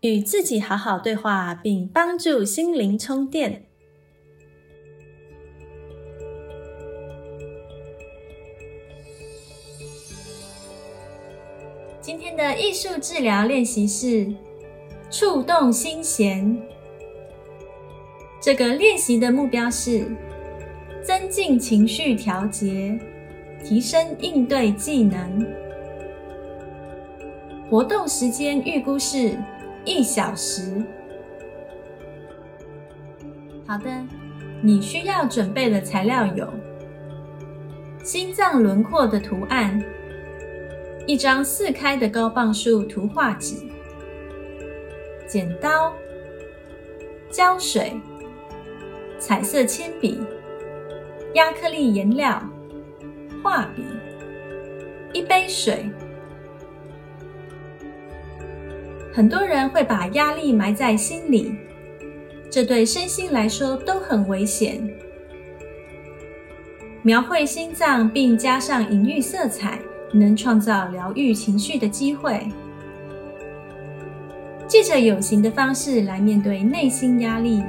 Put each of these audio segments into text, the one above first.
与自己好好对话，并帮助心灵充电。今天的艺术治疗练习是触动心弦。这个练习的目标是增进情绪调节。提升应对技能。活动时间预估是一小时。好的，你需要准备的材料有：心脏轮廓的图案，一张四开的高磅数图画纸，剪刀、胶水、彩色铅笔、亚克力颜料。画笔，一杯水。很多人会把压力埋在心里，这对身心来说都很危险。描绘心脏并加上隐喻色彩，能创造疗愈情绪的机会。借着有形的方式来面对内心压力，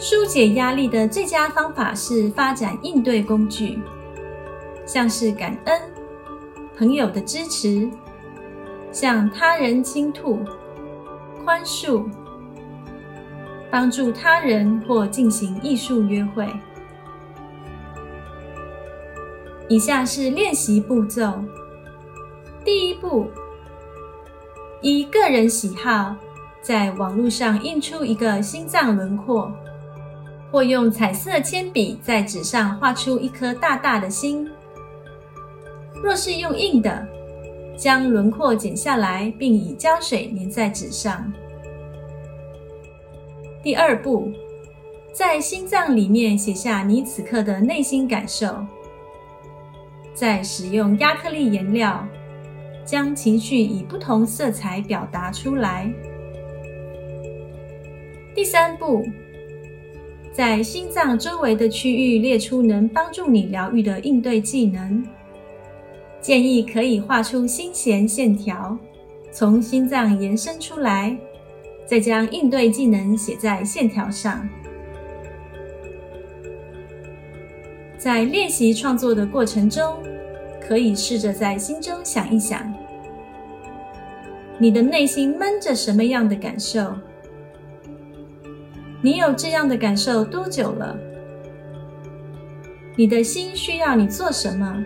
疏解压力的最佳方法是发展应对工具。像是感恩朋友的支持，向他人倾吐宽恕，帮助他人或进行艺术约会。以下是练习步骤：第一步，依个人喜好，在网络上印出一个心脏轮廓，或用彩色铅笔在纸上画出一颗大大的心。若是用硬的，将轮廓剪下来，并以胶水粘在纸上。第二步，在心脏里面写下你此刻的内心感受，再使用亚克力颜料，将情绪以不同色彩表达出来。第三步，在心脏周围的区域列出能帮助你疗愈的应对技能。建议可以画出心弦线条，从心脏延伸出来，再将应对技能写在线条上。在练习创作的过程中，可以试着在心中想一想，你的内心闷着什么样的感受？你有这样的感受多久了？你的心需要你做什么？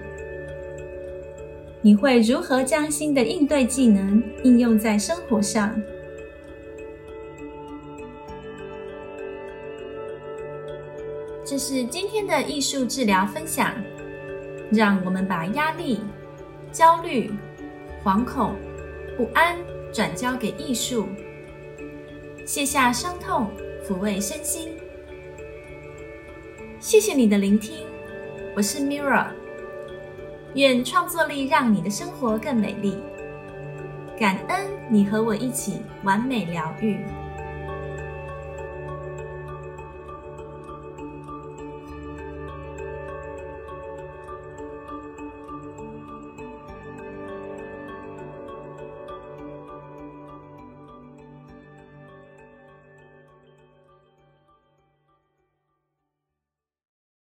你会如何将新的应对技能应用在生活上？这是今天的艺术治疗分享。让我们把压力、焦虑、惶恐、不安转交给艺术，卸下伤痛，抚慰身心。谢谢你的聆听，我是 Mira。愿创作力让你的生活更美丽。感恩你和我一起完美疗愈。